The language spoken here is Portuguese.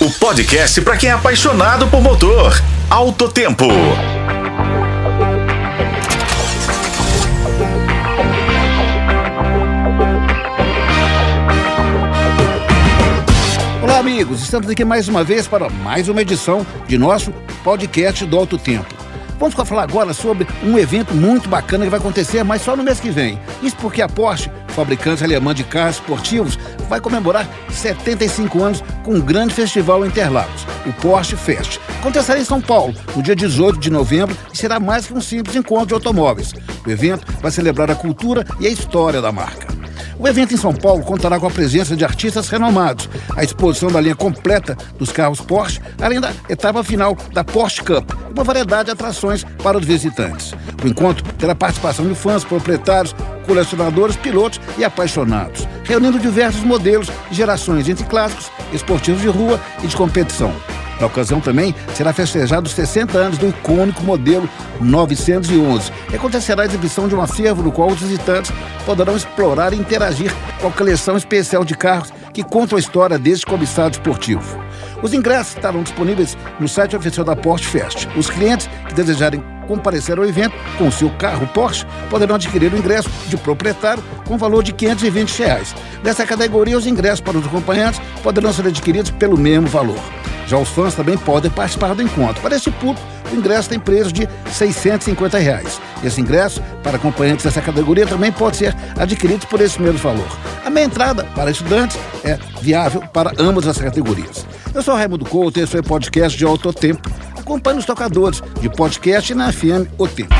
o podcast para quem é apaixonado por motor. Alto Tempo. Olá, amigos. Estamos aqui mais uma vez para mais uma edição de nosso podcast do Alto Tempo. Vamos falar agora sobre um evento muito bacana que vai acontecer, mas só no mês que vem. Isso porque a Porsche, fabricante alemã de carros esportivos, vai comemorar 75 anos com um grande festival em Interlagos, o Porsche Fest. Acontecerá em São Paulo, no dia 18 de novembro, e será mais que um simples encontro de automóveis. O evento vai celebrar a cultura e a história da marca. O evento em São Paulo contará com a presença de artistas renomados, a exposição da linha completa dos carros Porsche, além da etapa final da Porsche Cup, uma variedade de atrações para os visitantes. O encontro terá participação de fãs, proprietários, colecionadores, pilotos e apaixonados, reunindo diversos modelos e gerações entre clássicos, esportivos de rua e de competição. Na ocasião também será festejado os 60 anos do icônico modelo 911 e acontecerá a exibição de um acervo no qual os visitantes poderão explorar e interagir com a coleção especial de carros que contam a história deste cobiçado esportivo. Os ingressos estarão disponíveis no site oficial da Porsche Fest. Os clientes que desejarem comparecer ao evento com o seu carro Porsche poderão adquirir o ingresso de proprietário com valor de 520 reais. Nessa categoria, os ingressos para os acompanhantes poderão ser adquiridos pelo mesmo valor. Já os fãs também podem participar do encontro. Para esse público, o ingresso tem preço de 650 reais. Esse ingresso para acompanhantes dessa categoria também pode ser adquirido por esse mesmo valor. A meia entrada para estudantes é viável para ambas as categorias. Eu sou Raimundo Couto e esse é o podcast de Alto Tempo. Acompanhe os tocadores de podcast na FM O Tempo.